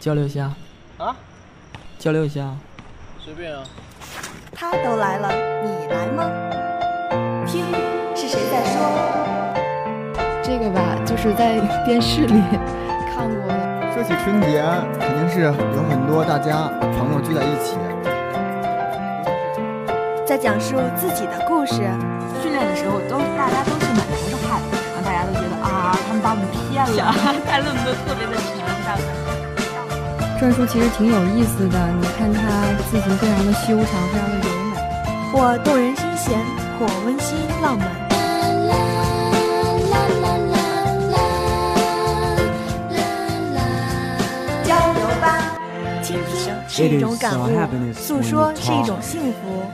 交流一下啊，交流一下，随便啊。他都来了，你来吗？听，是谁在说？这个吧，就是在电视里看过的。说起春节，肯定是有很多大家朋友聚在一起，在讲述自己的故事。训练的时候都大家都们把我们骗了，带了那么多特别的沉，大家。篆书其实挺有意思的，你看它字形非常的修长，非常的柔美，或动人心弦，或温馨浪漫。交流吧，倾听是一种感悟，诉说是一种幸福。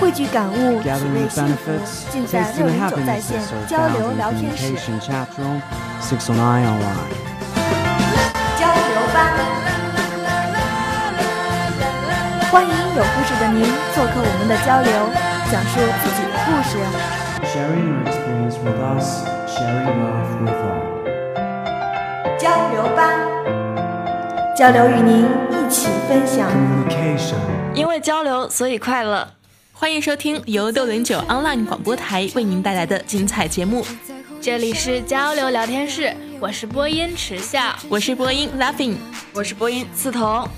汇聚感悟，体味幸福，尽在六零九在线交流聊天室。交流吧，欢迎有故事的您做客我们的交流，讲述自己的故事。交流吧，交流与您一起分享。因为交流，所以快乐。欢迎收听由六零九 online 广播台为您带来的精彩节目。这里是交流聊天室，我是播音迟笑，我是播音 Laughing，我是播音刺桐。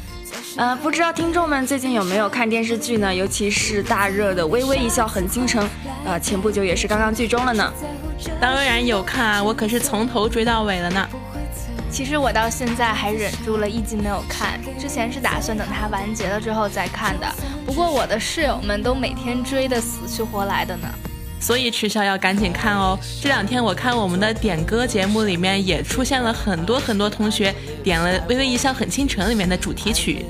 呃，不知道听众们最近有没有看电视剧呢？尤其是大热的《微微一笑很倾城》，呃，前不久也是刚刚剧终了呢。当然有看啊，我可是从头追到尾了呢。其实我到现在还忍住了一集没有看，之前是打算等它完结了之后再看的。不过我的室友们都每天追的死去活来的呢。所以迟笑要赶紧看哦！这两天我看我们的点歌节目里面也出现了很多很多同学点了《微微一笑很倾城》里面的主题曲。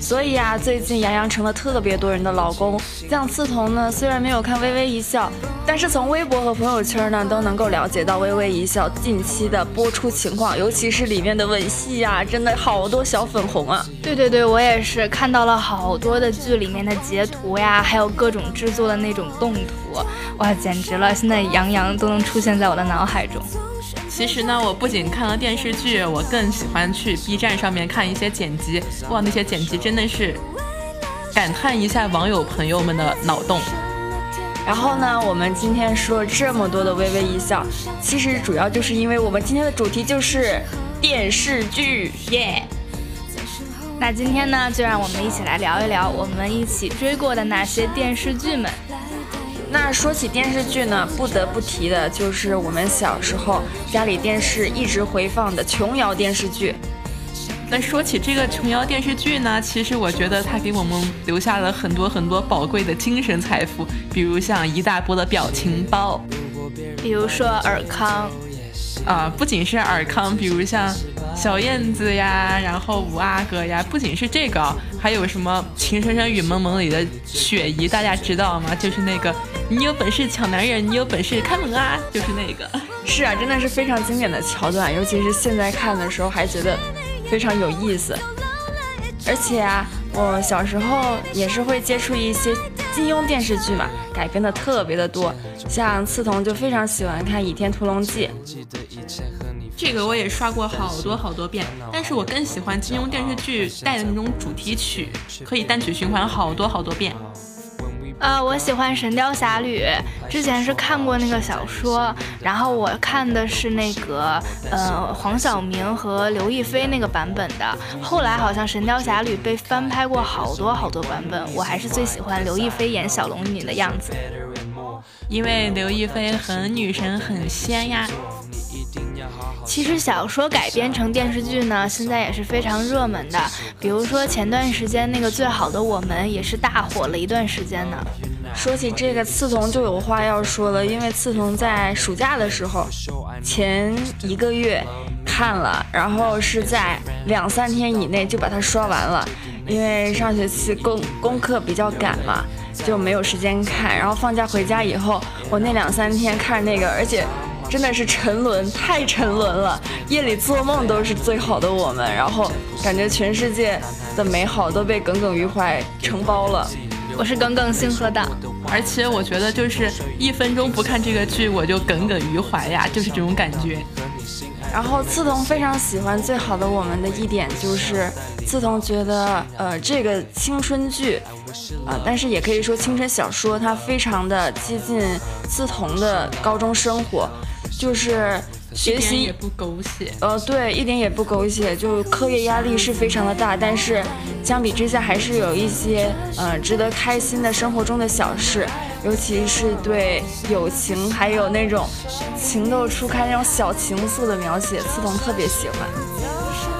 所以啊，最近杨洋成了特别多人的老公。像刺桐呢，虽然没有看《微微一笑》，但是从微博和朋友圈呢都能够了解到《微微一笑》近期的播出情况，尤其是里面的吻戏呀，真的好多小粉红啊！对对对，我也是看到了好多的剧里面的截图呀，还有各种制作的那种动图，哇，简直了！现在杨洋都能出现在我的脑海中。其实呢，我不仅看了电视剧，我更喜欢去 B 站上面看一些剪辑。哇，那些剪辑真的是感叹一下网友朋友们的脑洞。然后呢，我们今天说了这么多的微微一笑，其实主要就是因为我们今天的主题就是电视剧耶。那今天呢，就让我们一起来聊一聊我们一起追过的那些电视剧们。那说起电视剧呢，不得不提的就是我们小时候家里电视一直回放的琼瑶电视剧。那说起这个琼瑶电视剧呢，其实我觉得它给我们留下了很多很多宝贵的精神财富，比如像一大波的表情包，比如说尔康，啊，不仅是尔康，比如像小燕子呀，然后五阿哥呀，不仅是这个，还有什么《情深深雨蒙蒙》里的雪姨，大家知道吗？就是那个。你有本事抢男人，你有本事开门啊！就是那个，是啊，真的是非常经典的桥段，尤其是现在看的时候还觉得非常有意思。而且啊，我小时候也是会接触一些金庸电视剧嘛，改编的特别的多，像刺桐就非常喜欢看《倚天屠龙记》，这个我也刷过好多好多遍。但是我更喜欢金庸电视剧带的那种主题曲，可以单曲循环好多好多遍。呃，我喜欢《神雕侠侣》，之前是看过那个小说，然后我看的是那个呃黄晓明和刘亦菲那个版本的。后来好像《神雕侠侣》被翻拍过好多好多版本，我还是最喜欢刘亦菲演小龙女的样子，因为刘亦菲很女神，很仙呀。其实小说改编成电视剧呢，现在也是非常热门的。比如说前段时间那个《最好的我们》也是大火了一段时间呢。说起这个，刺桐就有话要说了，因为刺桐在暑假的时候前一个月看了，然后是在两三天以内就把它刷完了。因为上学期功功课比较赶嘛，就没有时间看。然后放假回家以后，我那两三天看那个，而且。真的是沉沦，太沉沦了。夜里做梦都是最好的我们，然后感觉全世界的美好都被耿耿于怀承包了。我是耿耿星河党，而且我觉得就是一分钟不看这个剧我就耿耿于怀呀，就是这种感觉。然后刺桐非常喜欢《最好的我们》的一点就是，刺桐觉得呃这个青春剧，啊，但是也可以说青春小说，它非常的接近刺桐的高中生活，就是。学习也不狗血，呃，对，一点也不狗血，就课业压力是非常的大，但是相比之下还是有一些呃值得开心的生活中的小事，尤其是对友情还有那种情窦初开那种小情愫的描写，刺桐特别喜欢。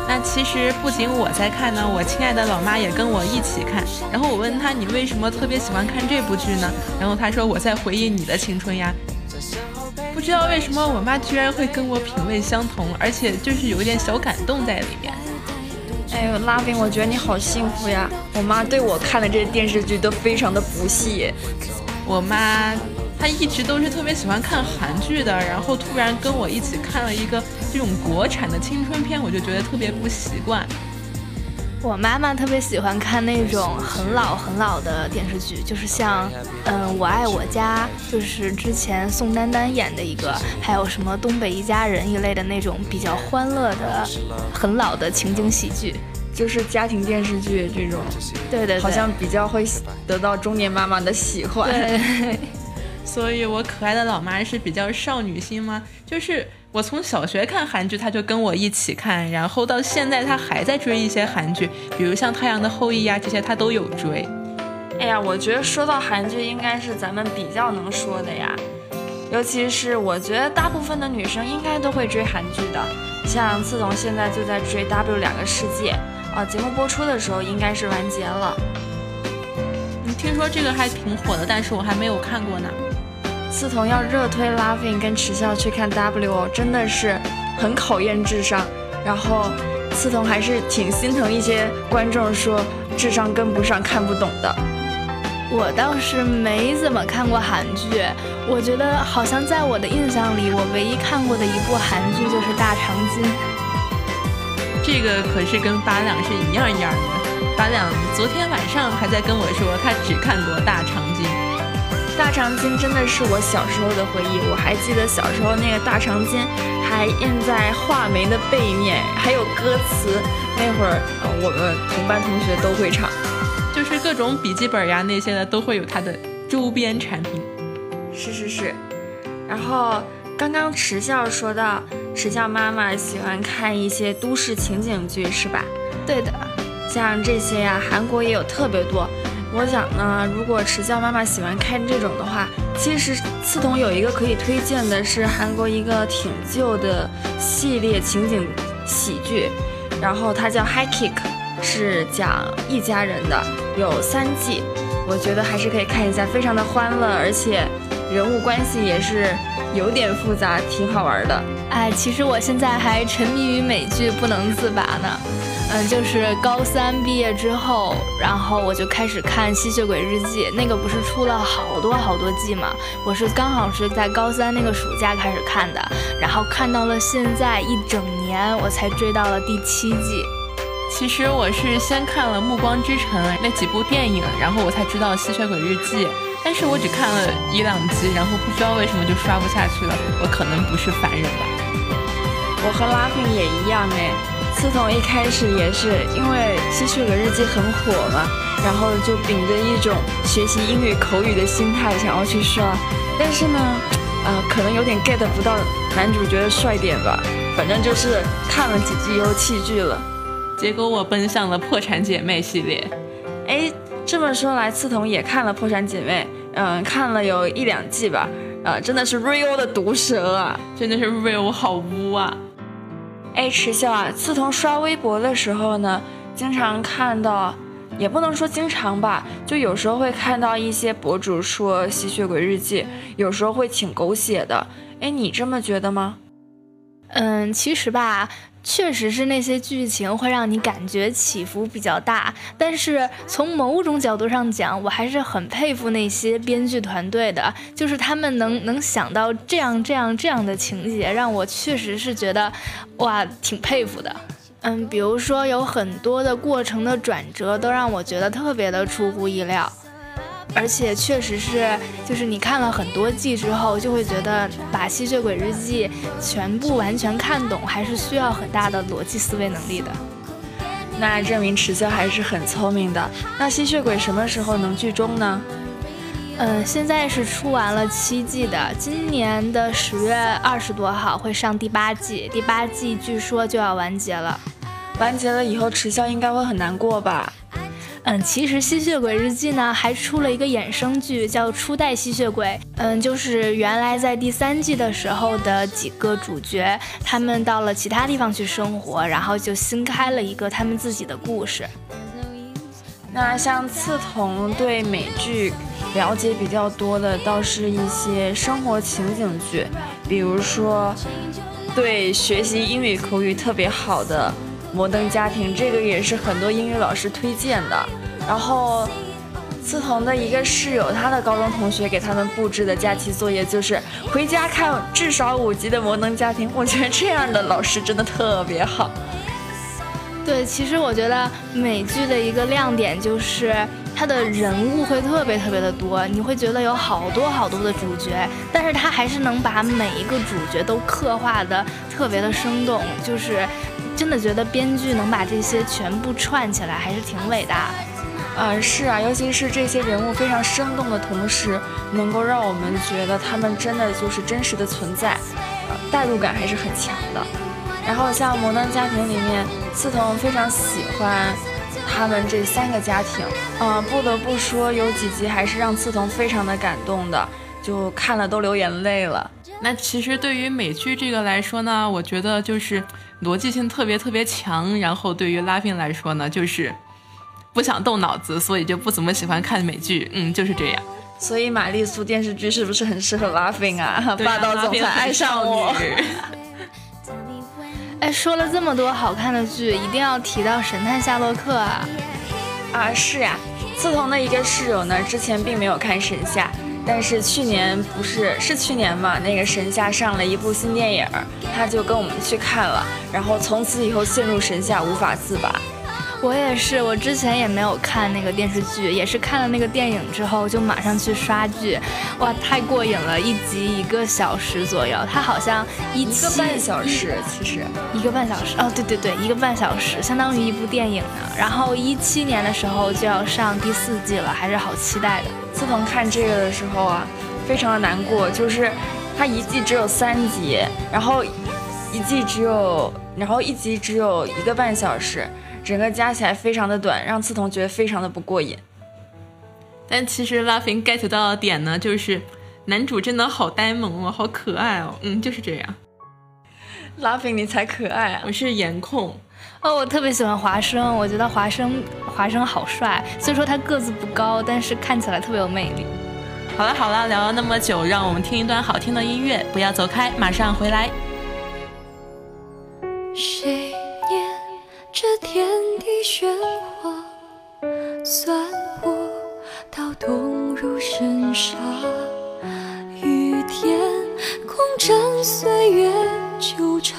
那其实不仅我在看呢，我亲爱的老妈也跟我一起看，然后我问她你为什么特别喜欢看这部剧呢？然后她说我在回忆你的青春呀。不知道为什么我妈居然会跟我品味相同，而且就是有一点小感动在里面。哎呦，拉菲，我觉得你好幸福呀！我妈对我看的这些电视剧都非常的不屑。我妈她一直都是特别喜欢看韩剧的，然后突然跟我一起看了一个这种国产的青春片，我就觉得特别不习惯。我妈妈特别喜欢看那种很老很老的电视剧，就是像，嗯，我爱我家，就是之前宋丹丹演的一个，还有什么东北一家人一类的那种比较欢乐的、很老的情景喜剧，就是家庭电视剧这种。对对，好像比较会得到中年妈妈的喜欢。对，所以我可爱的老妈是比较少女心吗？就是。我从小学看韩剧，他就跟我一起看，然后到现在他还在追一些韩剧，比如像《太阳的后裔》呀，这些他都有追。哎呀，我觉得说到韩剧，应该是咱们比较能说的呀，尤其是我觉得大部分的女生应该都会追韩剧的，像刺桐现在就在追《W 两个世界》，啊，节目播出的时候应该是完结了。你听说这个还挺火的，但是我还没有看过呢。刺桐要热推 Laughing 跟迟笑去看 W 哦，真的是很考验智商。然后刺桐还是挺心疼一些观众说智商跟不上看不懂的。我倒是没怎么看过韩剧，我觉得好像在我的印象里，我唯一看过的一部韩剧就是《大长今》。这个可是跟八两是一样一样的。八两昨天晚上还在跟我说，他只看过《大长今》。大长今真的是我小时候的回忆，我还记得小时候那个大长今还印在画眉的背面，还有歌词。那会儿我们同班同学都会唱，就是各种笔记本呀那些的都会有它的周边产品。是是是。然后刚刚迟笑说到，迟笑妈妈喜欢看一些都市情景剧，是吧？对的，像这些呀，韩国也有特别多。我想呢，如果迟笑妈妈喜欢看这种的话，其实刺桐有一个可以推荐的是韩国一个挺旧的系列情景喜剧，然后它叫《High Kick》，是讲一家人的，有三季，我觉得还是可以看一下，非常的欢乐，而且人物关系也是有点复杂，挺好玩的。哎，其实我现在还沉迷于美剧不能自拔呢。嗯，就是高三毕业之后，然后我就开始看《吸血鬼日记》，那个不是出了好多好多季嘛？我是刚好是在高三那个暑假开始看的，然后看到了现在一整年，我才追到了第七季。其实我是先看了《暮光之城》那几部电影，然后我才知道《吸血鬼日记》，但是我只看了一两集，然后不知道为什么就刷不下去了。我可能不是凡人吧？我和拉菲也一样哎。刺桐一开始也是因为《吸血鬼日记》很火嘛，然后就秉着一种学习英语口语的心态想要去刷，但是呢，呃，可能有点 get 不到男主角的帅点吧，反正就是看了几集又弃剧了。结果我奔向了《破产姐妹》系列。哎，这么说来，刺桐也看了《破产姐妹》，嗯，看了有一两季吧，啊，真的是 real 的毒舌啊，真的是 real 好污啊。哎，迟笑啊！自从刷微博的时候呢，经常看到，也不能说经常吧，就有时候会看到一些博主说《吸血鬼日记》，有时候会挺狗血的。哎，你这么觉得吗？嗯，其实吧。确实是那些剧情会让你感觉起伏比较大，但是从某种角度上讲，我还是很佩服那些编剧团队的，就是他们能能想到这样这样这样的情节，让我确实是觉得，哇，挺佩服的。嗯，比如说有很多的过程的转折，都让我觉得特别的出乎意料。而且确实是，就是你看了很多季之后，就会觉得把《吸血鬼日记》全部完全看懂，还是需要很大的逻辑思维能力的。那证明迟潇还是很聪明的。那吸血鬼什么时候能剧终呢？嗯，现在是出完了七季的，今年的十月二十多号会上第八季，第八季据说就要完结了。完结了以后，迟潇应该会很难过吧？嗯，其实《吸血鬼日记》呢还出了一个衍生剧，叫《初代吸血鬼》。嗯，就是原来在第三季的时候的几个主角，他们到了其他地方去生活，然后就新开了一个他们自己的故事。那像刺桐对美剧了解比较多的，倒是一些生活情景剧，比如说对学习英语口语特别好的。摩登家庭这个也是很多英语老师推荐的。然后，刺桐的一个室友，他的高中同学给他们布置的假期作业就是回家看至少五集的摩登家庭。我觉得这样的老师真的特别好。对，其实我觉得美剧的一个亮点就是它的人物会特别特别的多，你会觉得有好多好多的主角，但是他还是能把每一个主角都刻画的特别的生动，就是。真的觉得编剧能把这些全部串起来，还是挺伟大的。啊，是啊，尤其是这些人物非常生动的同时，能够让我们觉得他们真的就是真实的存在，代入感还是很强的。然后像《摩登家庭》里面，刺桐非常喜欢他们这三个家庭。嗯，不得不说，有几集还是让刺桐非常的感动的，就看了都流眼泪了。那其实对于美剧这个来说呢，我觉得就是逻辑性特别特别强。然后对于拉宾来说呢，就是不想动脑子，所以就不怎么喜欢看美剧。嗯，就是这样。所以玛丽苏电视剧是不是很适合拉宾啊？霸道总裁爱上我。哎，说了这么多好看的剧，一定要提到《神探夏洛克》啊！啊，是呀。刺桐的一个室友呢，之前并没有看《神夏》。但是去年不是是去年嘛？那个神夏上了一部新电影，他就跟我们去看了，然后从此以后陷入神夏无法自拔。我也是，我之前也没有看那个电视剧，也是看了那个电影之后就马上去刷剧，哇，太过瘾了！一集一个小时左右，它好像一个半小时，其实一个半小时哦，对对对，一个半小时，相当于一部电影呢。然后一七年的时候就要上第四季了，还是好期待的。自从看这个的时候啊，非常的难过，就是它一季只有三集，然后一季只有，然后一集只有一个半小时。整个加起来非常的短，让刺桐觉得非常的不过瘾。但其实拉菲 get 到的点呢，就是男主真的好呆萌哦，好可爱哦。嗯，就是这样。拉菲你才可爱啊！我是颜控。哦，我特别喜欢华生，我觉得华生华生好帅。虽说他个子不高，但是看起来特别有魅力。好了好了，聊了那么久，让我们听一段好听的音乐。不要走开，马上回来。谁？喧哗，算我刀动如神沙。雨天空枕岁月纠缠，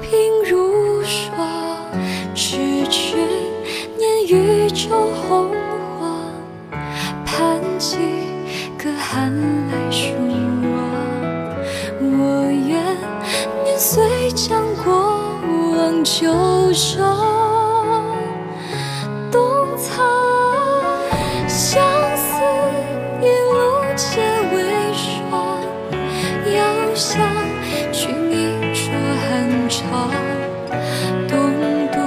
鬓如霜，痴却念宇宙洪荒，盼几个寒来暑往，我愿年岁。旧伤冬藏，相思一路皆为霜。遥想君一桌寒茶，东渡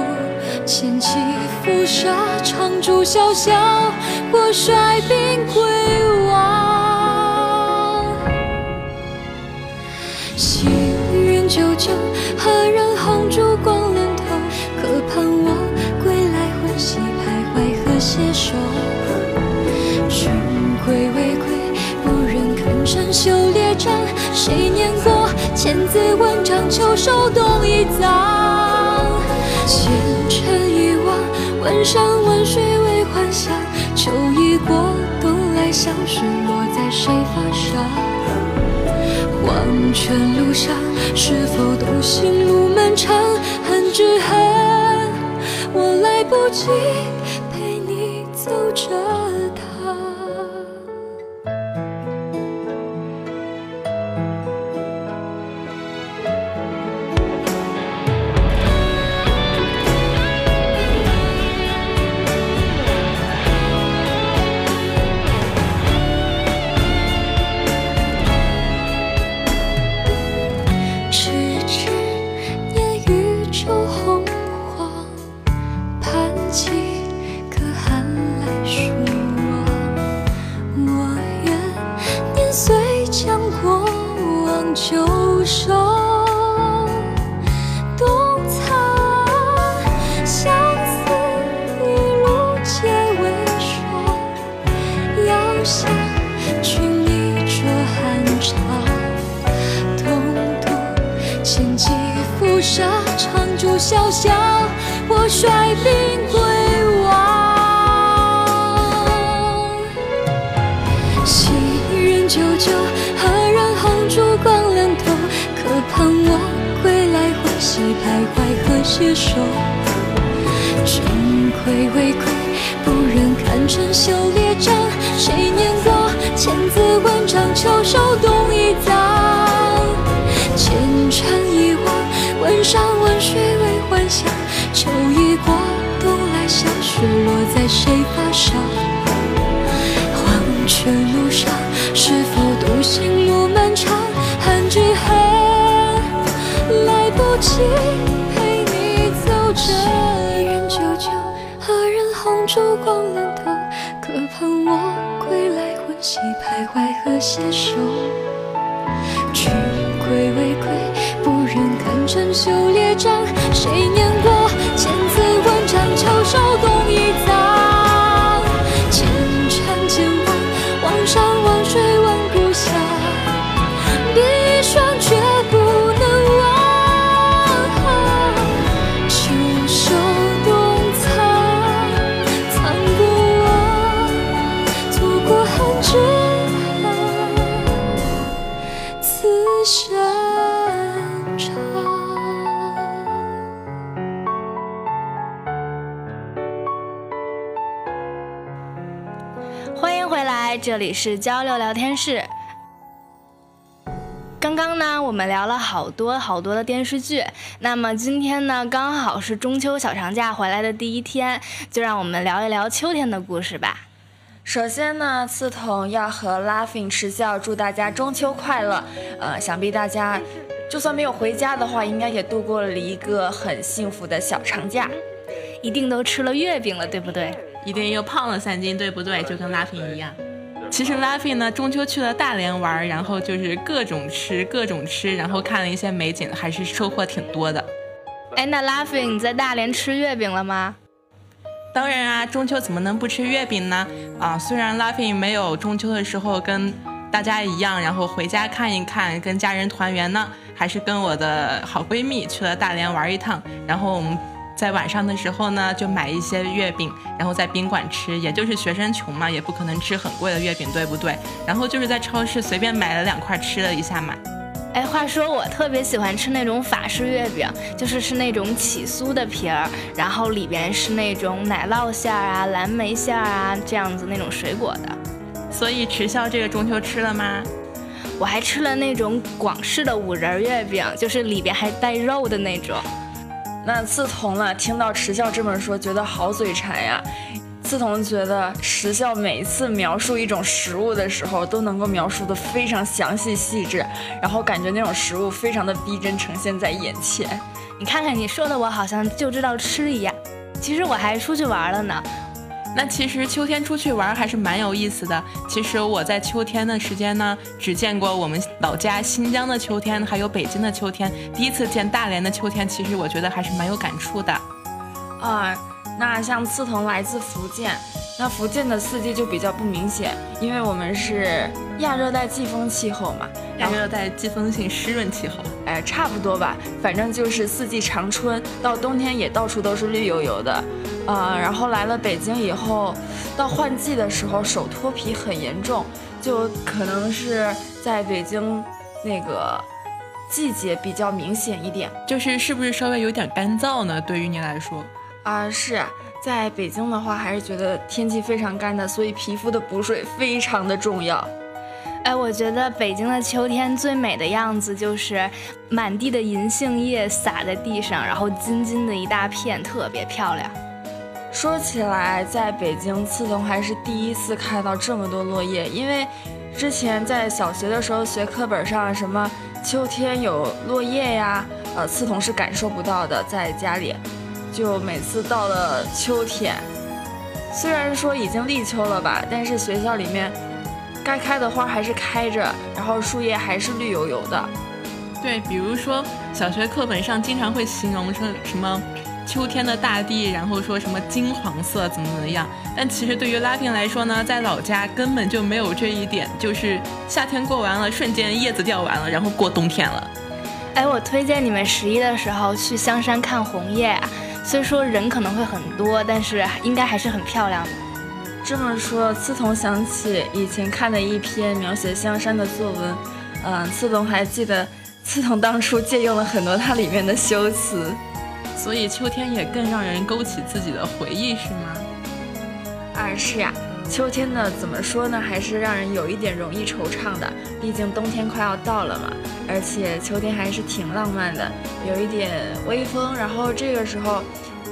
千骑浮沙，长驻潇潇，或率兵归谁念过千字文章，秋收冬已藏。前尘已忘，万山万水为幻想，秋已过，冬来相识，落在谁发上？黄泉路上，是否独行路漫长？恨只恨我来不及陪你走着它。久久，何人红烛光冷透？可盼我归来欢喜徘徊，何携手。君归未归，不忍看春秋列张。谁念过千字文章，秋收冬已藏。前尘遗忘，问山问水为幻想。秋已过，冬来小雪落在谁发上？黄泉路上，光亮透？可盼我归来魂兮徘徊和携手。君归未归，不忍看春秋列张。谁念欢迎回来，这里是交流聊天室。刚刚呢，我们聊了好多好多的电视剧。那么今天呢，刚好是中秋小长假回来的第一天，就让我们聊一聊秋天的故事吧。首先呢，刺桐要和 Laughing 持笑祝大家中秋快乐。呃，想必大家就算没有回家的话，应该也度过了一个很幸福的小长假。一定都吃了月饼了，对不对？一定又胖了三斤，对不对？就跟 Laughing 一样。其实 Laughing 呢，中秋去了大连玩，然后就是各种吃，各种吃，然后看了一些美景，还是收获挺多的。哎，那 Laughing 你在大连吃月饼了吗？当然啊，中秋怎么能不吃月饼呢？啊，虽然 Laughing 没有中秋的时候跟大家一样，然后回家看一看，跟家人团圆呢，还是跟我的好闺蜜去了大连玩一趟，然后我们。在晚上的时候呢，就买一些月饼，然后在宾馆吃，也就是学生穷嘛，也不可能吃很贵的月饼，对不对？然后就是在超市随便买了两块吃了一下嘛。哎，话说我特别喜欢吃那种法式月饼，就是是那种起酥的皮儿，然后里边是那种奶酪馅儿啊、蓝莓馅儿啊这样子那种水果的。所以迟笑这个中秋吃了吗？我还吃了那种广式的五仁月饼，就是里边还带肉的那种。那刺桐呢，听到迟笑这么说，觉得好嘴馋呀。刺桐觉得迟笑每一次描述一种食物的时候，都能够描述的非常详细细致，然后感觉那种食物非常的逼真，呈现在眼前。你看看你说的，我好像就知道吃一样。其实我还出去玩了呢。那其实秋天出去玩还是蛮有意思的。其实我在秋天的时间呢，只见过我们老家新疆的秋天，还有北京的秋天。第一次见大连的秋天，其实我觉得还是蛮有感触的。啊，那像刺桐来自福建，那福建的四季就比较不明显，因为我们是亚热带季风气候嘛，亚热带季风性湿润气候。哎，差不多吧，反正就是四季常春，到冬天也到处都是绿油油的。呃，然后来了北京以后，到换季的时候手脱皮很严重，就可能是在北京那个季节比较明显一点。就是是不是稍微有点干燥呢？对于你来说？啊、是在北京的话，还是觉得天气非常干的，所以皮肤的补水非常的重要。哎，我觉得北京的秋天最美的样子就是满地的银杏叶洒在地上，然后金金的一大片，特别漂亮。说起来，在北京，刺桐还是第一次看到这么多落叶，因为之前在小学的时候学课本上什么秋天有落叶呀，呃，刺桐是感受不到的，在家里，就每次到了秋天，虽然说已经立秋了吧，但是学校里面。该开的花还是开着，然后树叶还是绿油油的。对，比如说小学课本上经常会形容成什么秋天的大地，然后说什么金黄色怎么怎么样。但其实对于拉丁来说呢，在老家根本就没有这一点，就是夏天过完了，瞬间叶子掉完了，然后过冬天了。哎，我推荐你们十一的时候去香山看红叶，虽说人可能会很多，但是应该还是很漂亮的。这么说，刺桐想起以前看的一篇描写香山的作文，嗯，刺桐还记得，刺桐当初借用了很多它里面的修辞，所以秋天也更让人勾起自己的回忆，是吗？啊，是呀，秋天呢，怎么说呢，还是让人有一点容易惆怅的，毕竟冬天快要到了嘛，而且秋天还是挺浪漫的，有一点微风，然后这个时候，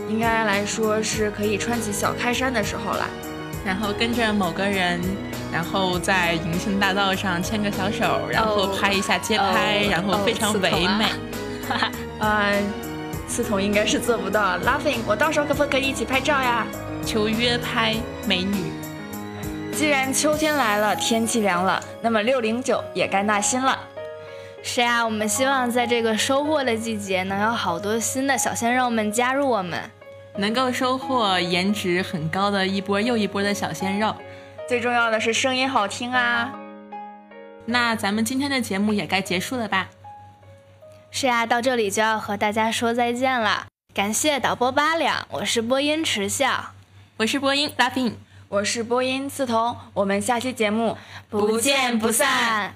应该来说是可以穿起小开衫的时候了。然后跟着某个人，然后在银杏大道上牵个小手，然后拍一下街拍，然后非常唯美。哈哈，呃，刺桐应该是做不到。Laughing，我到时候可不可以一起拍照呀？求约拍，美女。既然秋天来了，天气凉了，那么六零九也该纳新了。是呀，我们希望在这个收获的季节，能有好多新的小鲜肉们加入我们。能够收获颜值很高的一波又一波的小鲜肉，最重要的是声音好听啊！那咱们今天的节目也该结束了吧？是呀，到这里就要和大家说再见了。感谢导播八两，我是播音迟笑，我是播音 Laughing，我是播音刺桐，我们下期节目不见不散。